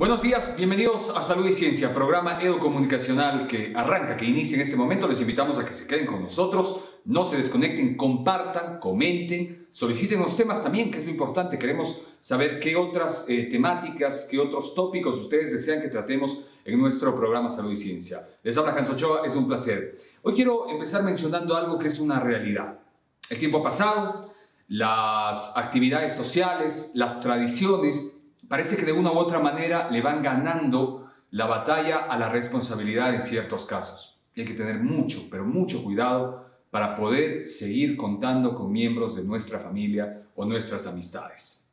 Buenos días, bienvenidos a Salud y Ciencia, programa educomunicacional que arranca, que inicia en este momento. Les invitamos a que se queden con nosotros, no se desconecten, compartan, comenten, soliciten los temas también, que es muy importante. Queremos saber qué otras eh, temáticas, qué otros tópicos ustedes desean que tratemos en nuestro programa Salud y Ciencia. Les habla Hans Ochoa, es un placer. Hoy quiero empezar mencionando algo que es una realidad. El tiempo pasado, las actividades sociales, las tradiciones, parece que de una u otra manera le van ganando la batalla a la responsabilidad en ciertos casos. Y hay que tener mucho, pero mucho cuidado para poder seguir contando con miembros de nuestra familia o nuestras amistades.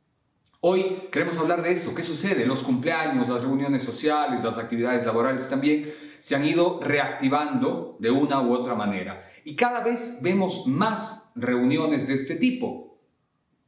Hoy queremos hablar de eso, qué sucede, los cumpleaños, las reuniones sociales, las actividades laborales también se han ido reactivando de una u otra manera. Y cada vez vemos más reuniones de este tipo.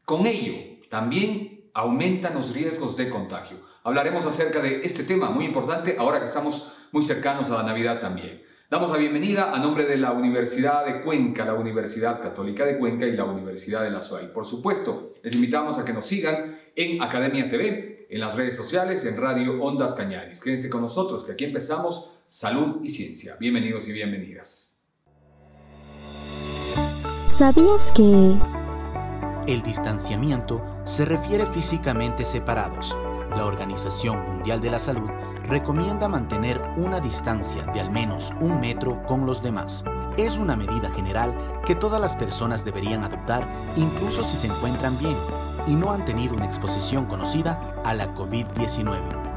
Con ello, también aumentan los riesgos de contagio. Hablaremos acerca de este tema muy importante ahora que estamos muy cercanos a la Navidad también. Damos la bienvenida a nombre de la Universidad de Cuenca, la Universidad Católica de Cuenca y la Universidad de la SUAY. Por supuesto, les invitamos a que nos sigan en Academia TV, en las redes sociales, en Radio Ondas Cañaris. Quédense con nosotros, que aquí empezamos Salud y Ciencia. Bienvenidos y bienvenidas. ¿Sabías que... El distanciamiento se refiere físicamente separados. La Organización Mundial de la Salud recomienda mantener una distancia de al menos un metro con los demás. Es una medida general que todas las personas deberían adoptar incluso si se encuentran bien y no han tenido una exposición conocida a la COVID-19.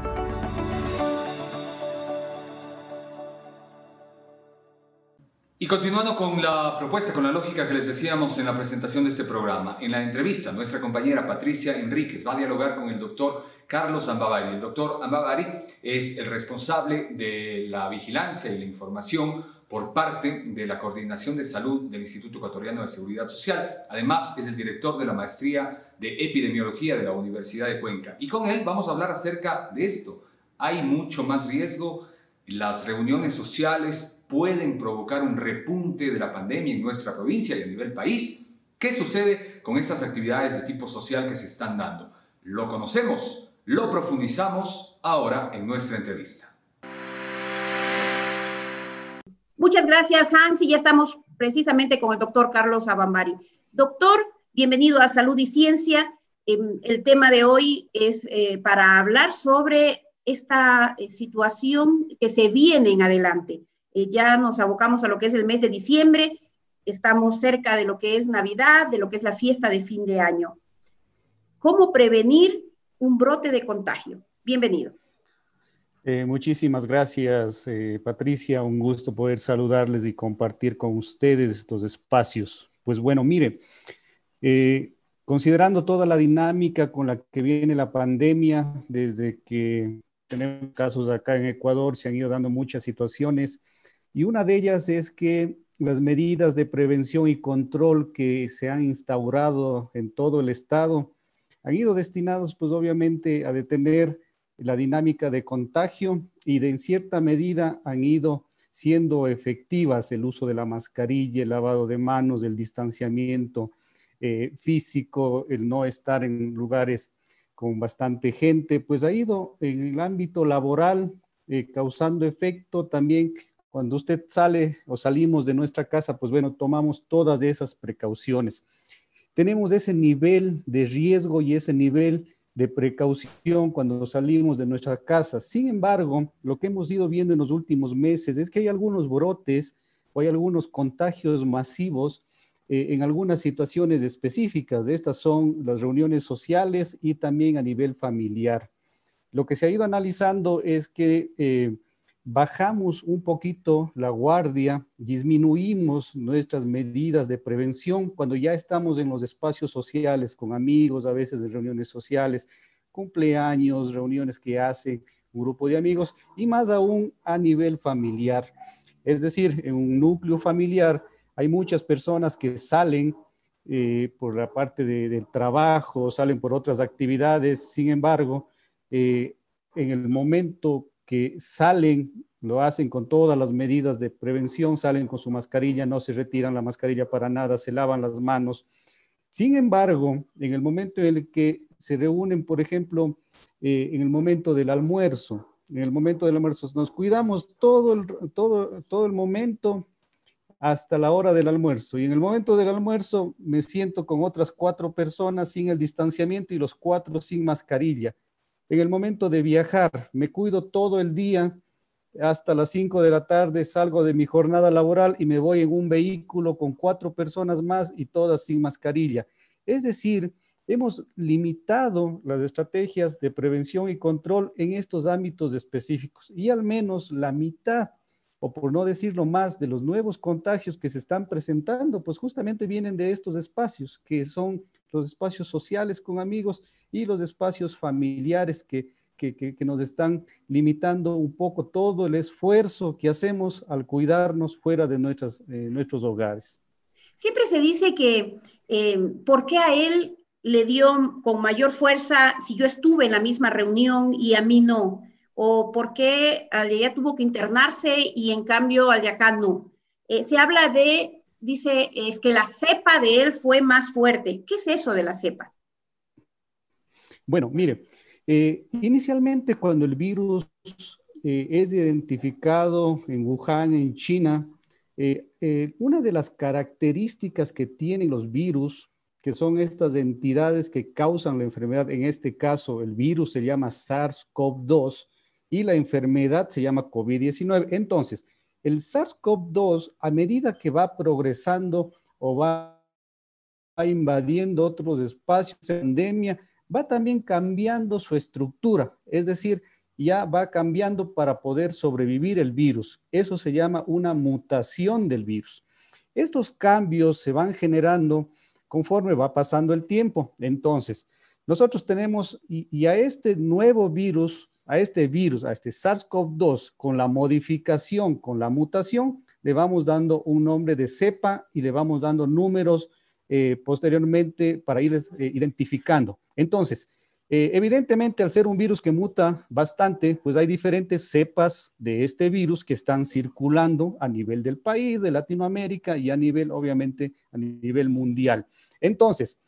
Y continuando con la propuesta, con la lógica que les decíamos en la presentación de este programa, en la entrevista, nuestra compañera Patricia Enríquez va a dialogar con el doctor Carlos Ambavari. El doctor Ambavari es el responsable de la vigilancia y la información por parte de la Coordinación de Salud del Instituto Ecuatoriano de Seguridad Social. Además, es el director de la maestría de epidemiología de la Universidad de Cuenca. Y con él vamos a hablar acerca de esto. Hay mucho más riesgo, las reuniones sociales pueden provocar un repunte de la pandemia en nuestra provincia y a nivel país. ¿Qué sucede con estas actividades de tipo social que se están dando? Lo conocemos, lo profundizamos ahora en nuestra entrevista. Muchas gracias, Hans, y ya estamos precisamente con el doctor Carlos Abambari. Doctor, bienvenido a Salud y Ciencia. Em, el tema de hoy es eh, para hablar sobre esta eh, situación que se viene en adelante. Eh, ya nos abocamos a lo que es el mes de diciembre, estamos cerca de lo que es Navidad, de lo que es la fiesta de fin de año. ¿Cómo prevenir un brote de contagio? Bienvenido. Eh, muchísimas gracias, eh, Patricia. Un gusto poder saludarles y compartir con ustedes estos espacios. Pues bueno, mire, considerando toda la dinámica con la que viene la pandemia, desde que tenemos casos acá en Ecuador, se han ido dando muchas situaciones y una de ellas es que las medidas de prevención y control que se han instaurado en todo el estado han ido destinados, pues obviamente, a detener la dinámica de contagio y de en cierta medida han ido siendo efectivas el uso de la mascarilla, el lavado de manos, el distanciamiento eh, físico, el no estar en lugares con bastante gente, pues ha ido en el ámbito laboral eh, causando efecto. También cuando usted sale o salimos de nuestra casa, pues bueno, tomamos todas esas precauciones. Tenemos ese nivel de riesgo y ese nivel de precaución cuando salimos de nuestra casa. Sin embargo, lo que hemos ido viendo en los últimos meses es que hay algunos brotes o hay algunos contagios masivos eh, en algunas situaciones específicas. Estas son las reuniones sociales y también a nivel familiar. Lo que se ha ido analizando es que eh, bajamos un poquito la guardia, disminuimos nuestras medidas de prevención cuando ya estamos en los espacios sociales, con amigos, a veces en reuniones sociales, cumpleaños, reuniones que hace un grupo de amigos y más aún a nivel familiar. Es decir, en un núcleo familiar hay muchas personas que salen eh, por la parte del trabajo, salen por otras actividades, sin embargo, eh, en el momento que salen, lo hacen con todas las medidas de prevención, salen con su mascarilla, no se retiran la mascarilla para nada, se lavan las manos. Sin embargo, en el momento en el que se reúnen, por ejemplo, eh, en el momento del almuerzo, en el momento del almuerzo, nos cuidamos todo el, todo, todo el momento hasta la hora del almuerzo. Y en el momento del almuerzo me siento con otras cuatro personas sin el distanciamiento y los cuatro sin mascarilla. En el momento de viajar, me cuido todo el día hasta las 5 de la tarde, salgo de mi jornada laboral y me voy en un vehículo con cuatro personas más y todas sin mascarilla. Es decir, hemos limitado las estrategias de prevención y control en estos ámbitos específicos y al menos la mitad o por no decirlo más, de los nuevos contagios que se están presentando, pues justamente vienen de estos espacios, que son los espacios sociales con amigos y los espacios familiares que, que, nos están limitando un poco todo el esfuerzo que hacemos al cuidarnos fuera de nuestras, eh, nuestros hogares. Siempre se dice que, eh, ¿por qué a él le dio con mayor fuerza si yo estuve en la misma reunión y a mí no? o por qué al de allá tuvo que internarse y en cambio al de acá no. Eh, se habla de, dice, es que la cepa de él fue más fuerte. ¿Qué es eso de la cepa? Bueno, mire, eh, inicialmente cuando el virus eh, es identificado en Wuhan, en China, una de las características que tienen los virus, que son estas entidades que causan la enfermedad, en este caso el virus se llama SARS-CoV-2, y la enfermedad se llama COVID-19. Entonces, el SARS-CoV-2, a medida que va progresando o va invadiendo otros espacios de pandemia, va también cambiando su estructura, es decir, ya va cambiando para poder sobrevivir el virus. Eso se llama una mutación del virus. Estos cambios se van generando conforme va pasando el tiempo. Entonces, nosotros tenemos, y a este nuevo virus a este virus, a este SARS-CoV-2, con la modificación, con la mutación, le vamos dando un nombre de cepa y le vamos dando números eh, posteriormente para irles eh, identificando. Entonces, eh, evidentemente, al ser un virus que muta bastante, pues hay diferentes cepas de este virus que están circulando a nivel del país, de Latinoamérica y a nivel, obviamente, a nivel mundial. Entonces,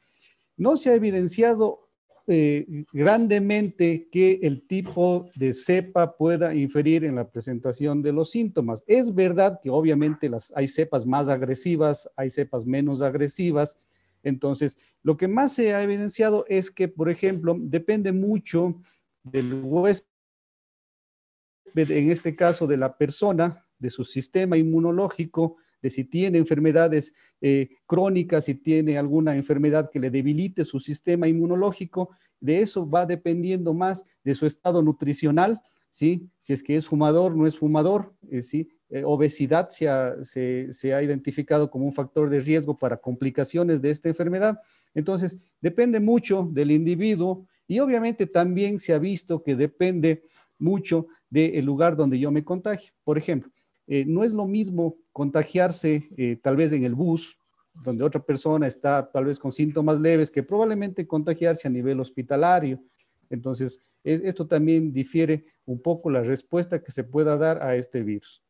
no se ha evidenciado eh, grandemente que el tipo de cepa pueda inferir en la presentación de los síntomas. Es verdad que obviamente las, hay cepas más agresivas, hay cepas menos agresivas. Entonces, lo que más se ha evidenciado es que, por ejemplo, depende mucho del huésped, en este caso de la persona, de su sistema inmunológico, si tiene enfermedades eh, crónicas, si tiene alguna enfermedad que le debilite su sistema inmunológico, de eso va dependiendo más de su estado nutricional, ¿sí? Si es que es fumador, no es fumador, eh, ¿sí? Eh, obesidad se ha, se ha, identificado como un factor de riesgo para complicaciones de esta enfermedad. Entonces, depende mucho del individuo y obviamente también se ha visto que depende mucho del lugar donde yo me contagio. Por ejemplo, eh, no es lo mismo contagiarse eh, tal vez en el bus, donde otra persona está tal vez con síntomas leves, que probablemente contagiarse a nivel hospitalario. Entonces, esto también difiere un poco la respuesta que se pueda dar a este virus.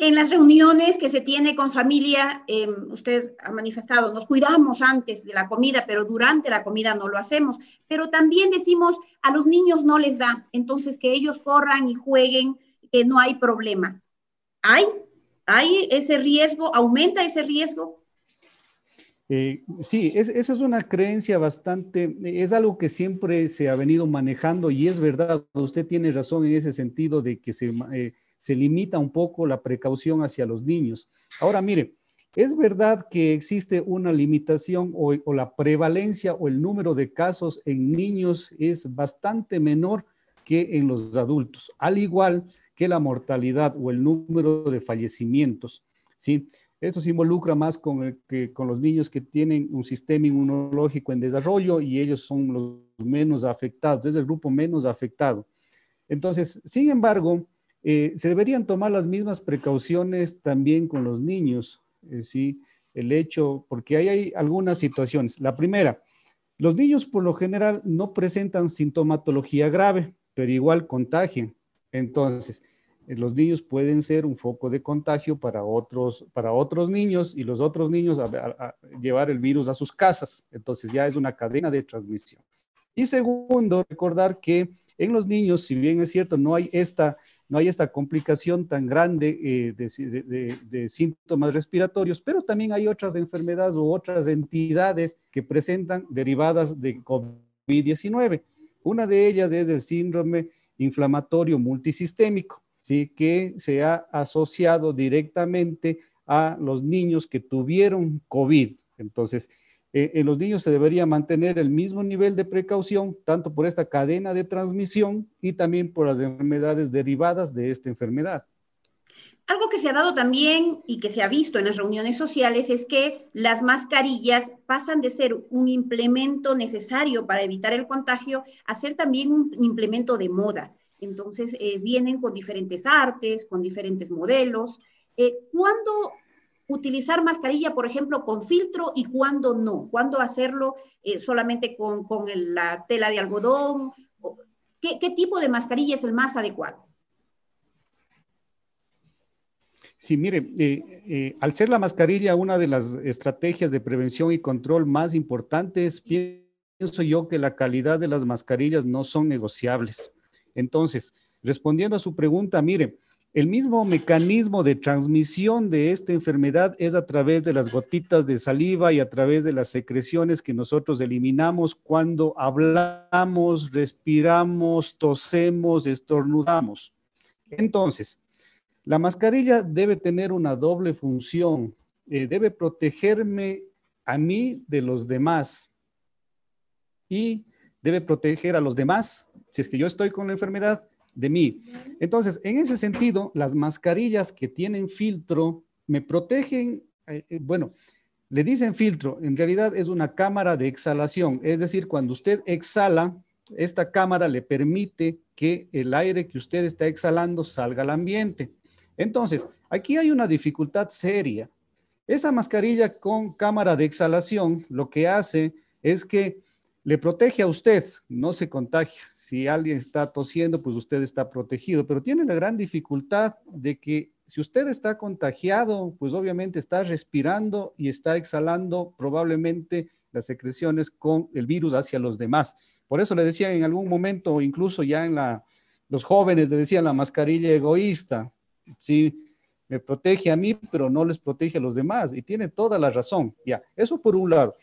En las reuniones que se tiene con familia, em, usted ha manifestado, nos cuidamos antes de la comida, pero durante la comida no lo hacemos. Pero también decimos, a los niños no les da, entonces que ellos corran y jueguen, que no hay problema. ¿Hay, hay ese riesgo? ¿Aumenta ese riesgo? Eh, sí, esa es una creencia bastante, es algo que siempre se ha venido manejando y es verdad, usted tiene razón en ese sentido de que se, eh, se limita un poco la precaución hacia los niños. Ahora, mire, es verdad que existe una limitación o, o la prevalencia o el número de casos en niños es bastante menor que en los adultos, al igual que la mortalidad o el número de fallecimientos. ¿sí? Esto se involucra más con, con los niños que tienen un sistema inmunológico en desarrollo y ellos son los menos afectados, es el grupo menos afectado. Entonces, sin embargo, eh, se deberían tomar las mismas precauciones también con los niños, eh, ¿sí? El hecho, porque ahí hay algunas situaciones. La primera, los niños por lo general no presentan sintomatología grave, pero igual contagian. Entonces, eh, los niños pueden ser un foco de contagio para otros, para otros niños y los otros niños a, llevar el virus a sus casas. Entonces ya es una cadena de transmisión. Y segundo, recordar que en los niños, si bien es cierto, no hay esta, no hay esta complicación tan grande eh, de, síntomas respiratorios, pero también hay otras enfermedades u otras entidades que presentan derivadas de COVID-19. Una de ellas es el síndrome inflamatorio multisistémico. ¿sí? que se ha asociado directamente a los niños que tuvieron COVID. Entonces, eh, en los niños se debería mantener el mismo nivel de precaución, tanto por esta cadena de transmisión y también por las enfermedades derivadas de esta enfermedad. Algo que se ha dado también y que se ha visto en las reuniones sociales es que las mascarillas pasan de ser un implemento necesario para evitar el contagio a ser también un implemento de moda. Entonces, eh, vienen con diferentes artes, con diferentes modelos. Eh, ¿Cuándo utilizar mascarilla, por ejemplo, con filtro y cuándo no? ¿Cuándo hacerlo eh, solamente con, la tela de algodón? ¿Qué, ¿Qué tipo de mascarilla es el más adecuado? Sí, mire, al ser la mascarilla una de las estrategias de prevención y control más importantes, pienso yo que la calidad de las mascarillas no son negociables. Entonces, respondiendo a su pregunta, mire, el mismo mecanismo de transmisión de esta enfermedad es a través de las gotitas de saliva y a través de las secreciones que nosotros eliminamos cuando hablamos, respiramos, tosemos, estornudamos. Entonces, la mascarilla debe tener una doble función. Eh, debe protegerme a mí de los demás y debe proteger a los demás si es que yo estoy con la enfermedad, de mí. Entonces, en ese sentido, las mascarillas que tienen filtro me protegen, eh, eh, bueno, le dicen filtro, en realidad es una cámara de exhalación, es decir, cuando usted exhala, esta cámara le permite que el aire que usted está exhalando salga al ambiente. Entonces, aquí hay una dificultad seria. Esa mascarilla con cámara de exhalación lo que hace es que le protege a usted, no se contagia. Si alguien está tosiendo, pues usted está protegido, pero tiene la gran dificultad de que si usted está contagiado, pues obviamente está respirando y está exhalando probablemente las secreciones con el virus hacia los demás. Por eso le decía en algún momento, incluso ya en la, los jóvenes le decían la mascarilla egoísta, sí, me protege a mí, pero no les protege a los demás. Y tiene toda la razón. Ya, eso por un lado.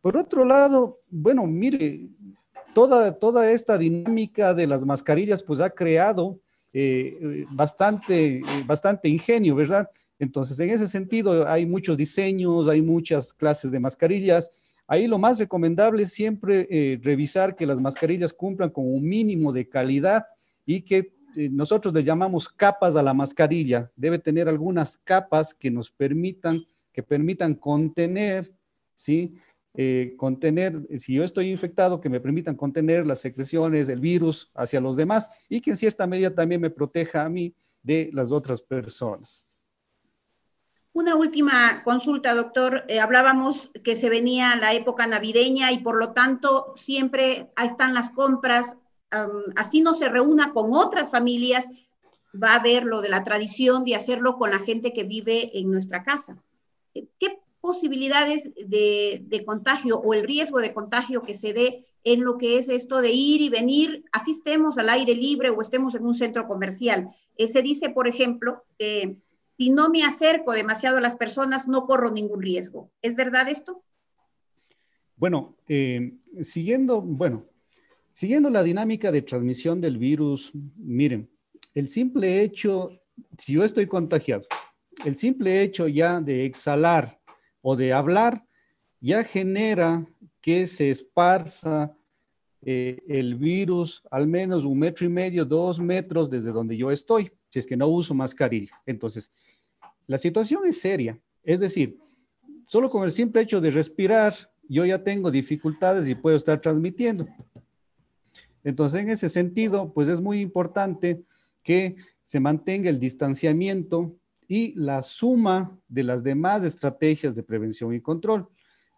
Por otro lado, bueno, mire, toda, toda esta dinámica de las mascarillas pues ha creado eh, bastante, bastante ingenio, ¿verdad? Entonces, en ese sentido, hay muchos diseños, hay muchas clases de mascarillas. Ahí lo más recomendable es siempre eh, revisar que las mascarillas cumplan con un mínimo de calidad y que nosotros le llamamos capas a la mascarilla. Debe tener algunas capas que nos permitan, que permitan contener, ¿sí? Eh, contener, si yo estoy infectado, que me permitan contener las secreciones del virus hacia los demás y que en cierta medida también me proteja a mí de las otras personas. Una última consulta, doctor. Eh, hablábamos que se venía la época navideña y por lo tanto siempre están las compras. Así no se reúna con otras familias, va a haber lo de la tradición de hacerlo con la gente que vive en nuestra casa. ¿Qué posibilidades de, contagio o el riesgo de contagio que se dé en lo que es esto de ir y venir, así estemos al aire libre o estemos en un centro comercial. Eh, se dice, por ejemplo, que si no me acerco demasiado a las personas, no corro ningún riesgo. ¿Es verdad esto? Bueno, eh, siguiendo, bueno, siguiendo la dinámica de transmisión del virus, miren, el simple hecho, si yo estoy contagiado, el simple hecho ya de exhalar o de hablar ya genera que se esparza eh, el virus al menos un metro y medio, dos metros desde donde yo estoy, si es que no uso mascarilla. Entonces, la situación es seria. Es decir, solo con el simple hecho de respirar, yo ya tengo dificultades y puedo estar transmitiendo. Entonces, en ese sentido, pues es muy importante que se mantenga el distanciamiento y la suma de las demás estrategias de prevención y control.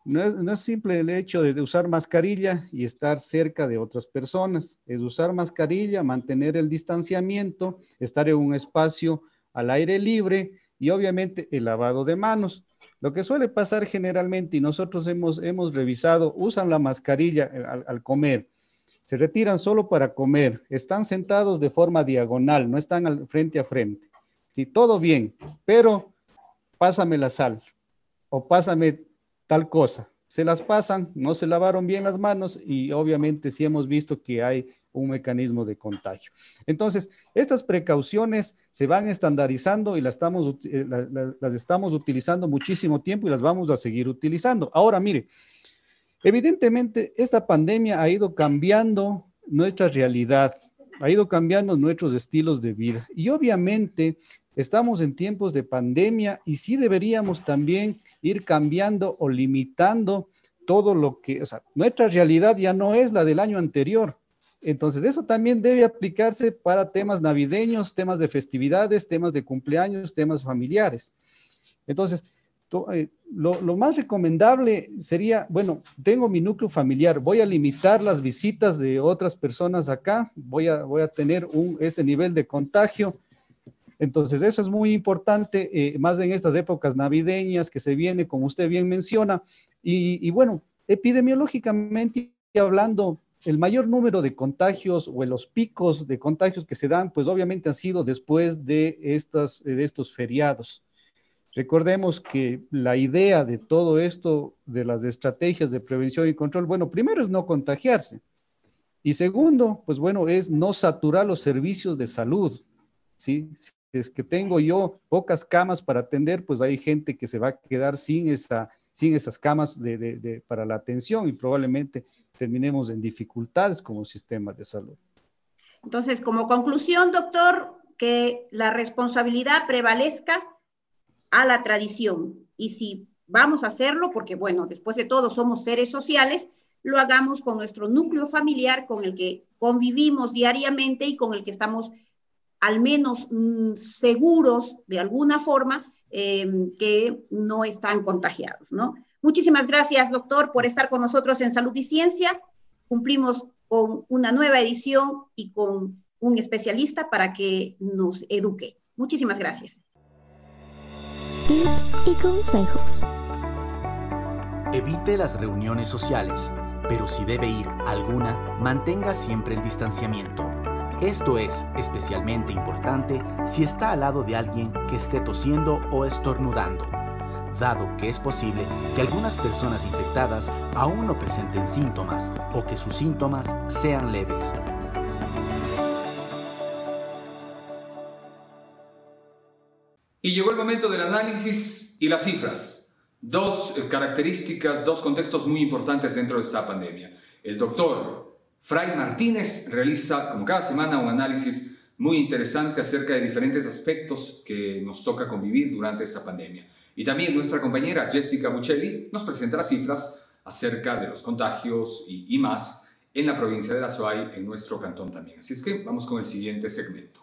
No es, no simple el hecho de usar mascarilla y estar cerca de otras personas, es usar mascarilla, mantener el distanciamiento, estar en un espacio al aire libre y obviamente el lavado de manos. Lo que suele pasar generalmente, y nosotros hemos, hemos revisado, usan la mascarilla al comer, se retiran solo para comer, están sentados de forma diagonal, no están al, frente a frente. Sí, todo bien, pero pásame la sal o pásame tal cosa. Se las pasan, no se lavaron bien las manos y obviamente sí hemos visto que hay un mecanismo de contagio. Entonces, estas precauciones se van estandarizando y las estamos, eh, las estamos utilizando muchísimo tiempo y las vamos a seguir utilizando. Ahora, mire, evidentemente esta pandemia ha ido cambiando nuestra realidad, ha ido cambiando nuestros estilos de vida y obviamente estamos en tiempos de pandemia y sí deberíamos también ir cambiando o limitando todo lo que, o sea, nuestra realidad ya no es la del año anterior. Entonces, eso también debe aplicarse para temas navideños, temas de festividades, temas de cumpleaños, temas familiares. Entonces, lo, lo, más recomendable sería, bueno, tengo mi núcleo familiar, voy a limitar las visitas de otras personas acá, voy a, voy a tener un, este nivel de contagio entonces, eso es muy importante, eh, más en estas épocas navideñas que se viene, como usted bien menciona. Y bueno, epidemiológicamente hablando, el mayor número de contagios o los picos de contagios que se dan, pues obviamente han sido después de, estas, de estos feriados. Recordemos que la idea de todo esto, de las estrategias de prevención y control, bueno, primero es no contagiarse. Y segundo, pues bueno, es no saturar los servicios de salud. ¿sí? es que tengo yo pocas camas para atender, pues hay gente que se va a quedar sin, esa, sin esas camas de, para la atención y probablemente terminemos en dificultades como sistema de salud. Entonces, como conclusión, doctor, que la responsabilidad prevalezca a la tradición. Y si vamos a hacerlo, porque bueno, después de todo somos seres sociales, lo hagamos con nuestro núcleo familiar con el que convivimos diariamente y con el que estamos al menos mm, seguros de alguna forma eh, que no están contagiados, ¿no? Muchísimas gracias, doctor, por estar con nosotros en Salud y Ciencia. Cumplimos con una nueva edición y con un especialista para que nos eduque. Muchísimas gracias. Tips y consejos. Evite las reuniones sociales, pero si debe ir alguna, mantenga siempre el distanciamiento. Esto es especialmente importante si está al lado de alguien que esté tosiendo o estornudando, dado que es posible que algunas personas infectadas aún no presenten síntomas o que sus síntomas sean leves. Y llegó el momento del análisis y las cifras. Dos eh, características, dos contextos muy importantes dentro de esta pandemia. El doctor Fray Martínez realiza, como cada semana, un análisis muy interesante acerca de diferentes aspectos que nos toca convivir durante esta pandemia. Y también nuestra compañera Jessica Buccelli nos presentará cifras acerca de los contagios y, más en la provincia de La Suay, en nuestro cantón también. Así es que vamos con el siguiente segmento.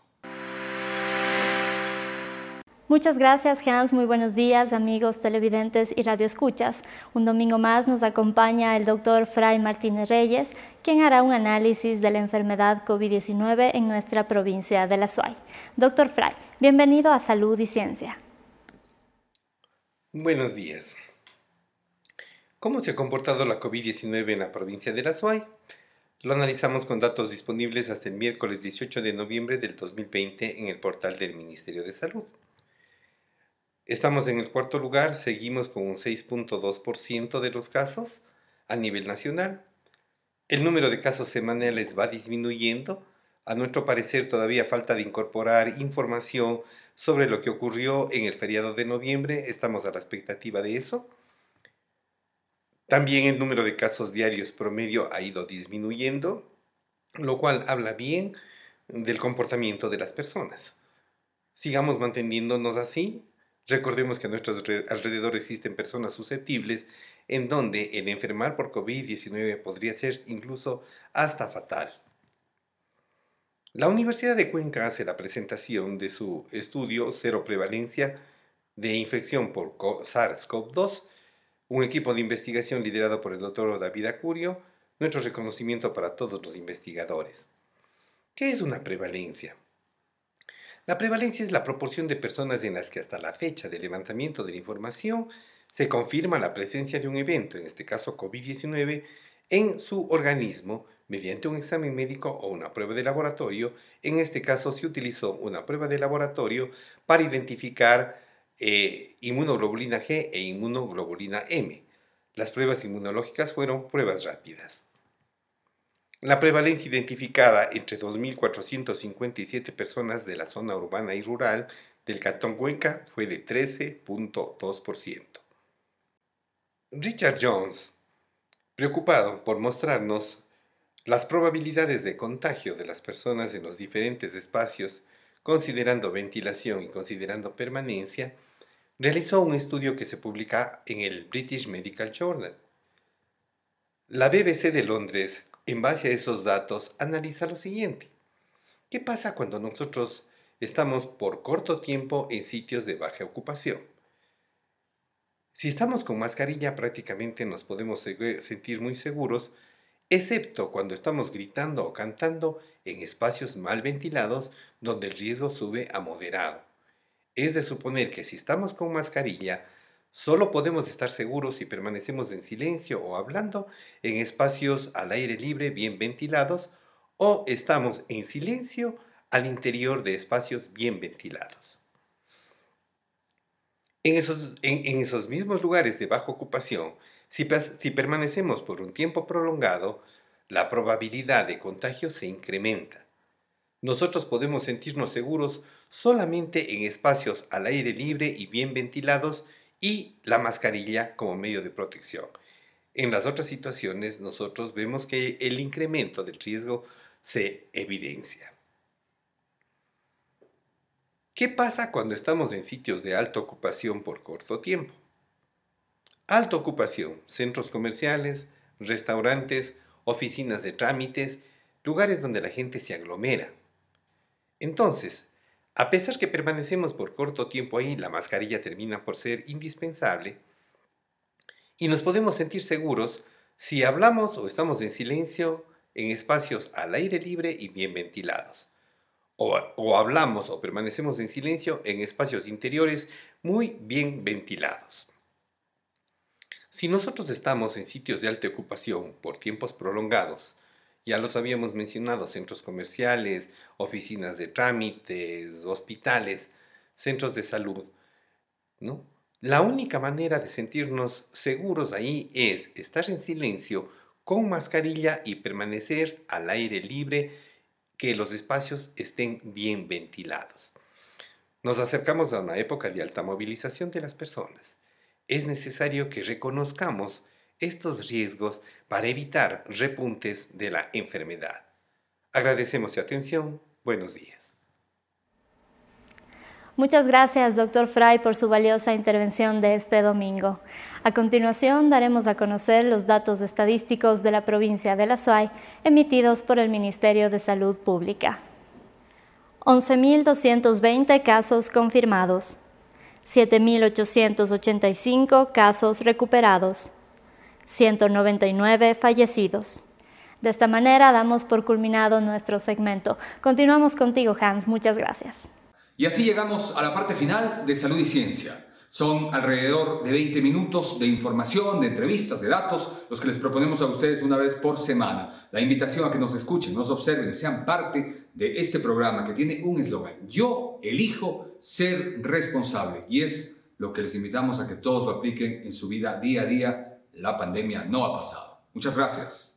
Muchas gracias, Hans. Muy buenos días, amigos televidentes y radioescuchas. Un domingo más nos acompaña el doctor Fray Martínez Reyes, quien hará un análisis de la enfermedad COVID-19 en nuestra provincia de La Suay. Doctor Fray, bienvenido a Salud y Ciencia. Buenos días. ¿Cómo se ha comportado la COVID-19 en la provincia de La Suay? Lo analizamos con datos disponibles hasta el miércoles 18 de noviembre del 2020 en el portal del Ministerio de Salud. Estamos en el cuarto lugar, seguimos con un 6.2% de los casos a nivel nacional. El número de casos semanales va disminuyendo. A nuestro parecer todavía falta de incorporar información sobre lo que ocurrió en el feriado de noviembre. Estamos a la expectativa de eso. También el número de casos diarios promedio ha ido disminuyendo, lo cual habla bien del comportamiento de las personas. Sigamos manteniéndonos así, Recordemos que a nuestro alrededor existen personas susceptibles en donde el enfermar por COVID-19 podría ser incluso hasta fatal. La Universidad de Cuenca hace la presentación de su estudio Cero Prevalencia de Infección por SARS-CoV-2, un equipo de investigación liderado por el doctor David Acurio, nuestro reconocimiento para todos los investigadores. ¿Qué es una prevalencia? La prevalencia es la proporción de personas en las que hasta la fecha del levantamiento de la información se confirma la presencia de un evento, en este caso COVID-19, en su organismo mediante un examen médico o una prueba de laboratorio. En este caso se utilizó una prueba de laboratorio para identificar eh, inmunoglobulina G e inmunoglobulina M. Las pruebas inmunológicas fueron pruebas rápidas. La prevalencia identificada entre 2.457 personas de la zona urbana y rural del Cantón Cuenca fue de 13.2%. Richard Jones, preocupado por mostrarnos las probabilidades de contagio de las personas en los diferentes espacios, considerando ventilación y considerando permanencia, realizó un estudio que se publica en el British Medical Journal. La BBC de Londres, en base a esos datos, analiza lo siguiente. ¿Qué pasa cuando nosotros estamos por corto tiempo en sitios de baja ocupación? Si estamos con mascarilla prácticamente nos podemos sentir muy seguros excepto cuando estamos gritando o cantando en espacios mal ventilados donde el riesgo sube a moderado. Es de suponer que si estamos con mascarilla, solo podemos estar seguros si permanecemos en silencio o hablando en espacios al aire libre bien ventilados o estamos en silencio al interior de espacios bien ventilados. En esos, mismos lugares de baja ocupación, si, permanecemos por un tiempo prolongado, la probabilidad de contagio se incrementa. Nosotros podemos sentirnos seguros solamente en espacios al aire libre y bien ventilados y la mascarilla como medio de protección. En las otras situaciones nosotros vemos que el incremento del riesgo se evidencia. ¿Qué pasa cuando estamos en sitios de alta ocupación por corto tiempo? Alta ocupación, centros comerciales, restaurantes, oficinas de trámites, lugares donde la gente se aglomera. Entonces, a pesar que permanecemos por corto tiempo ahí, la mascarilla termina por ser indispensable y nos podemos sentir seguros si hablamos o estamos en silencio en espacios al aire libre y bien ventilados. O, o, hablamos o permanecemos en silencio en espacios interiores muy bien ventilados. Si nosotros estamos en sitios de alta ocupación por tiempos prolongados, ya los habíamos mencionado, centros comerciales, oficinas de trámites, hospitales, centros de salud, ¿no? La única manera de sentirnos seguros ahí es estar en silencio con mascarilla y permanecer al aire libre, que los espacios estén bien ventilados. Nos acercamos a una época de alta movilización de las personas es necesario que reconozcamos estos riesgos para evitar repuntes de la enfermedad. Agradecemos su atención. Buenos días. Muchas gracias, doctor Fry, por su valiosa intervención de este domingo. A continuación, daremos a conocer los datos estadísticos de la provincia de La Suay emitidos por el Ministerio de Salud Pública. 11.220 casos confirmados, 7.885 casos recuperados, 199 fallecidos. De esta manera damos por culminado nuestro segmento. Continuamos contigo, Hans. Muchas gracias. Y así llegamos a la parte final de Salud y Ciencia. Son alrededor de 20 minutos de información, de entrevistas, de datos, los que les proponemos a ustedes una vez por semana. La invitación a que nos escuchen, nos observen, sean parte de este programa que tiene un eslogan. Yo elijo ser responsable. Y es lo que les invitamos a que todos lo apliquen en su vida día a día. La pandemia no ha pasado. Muchas gracias.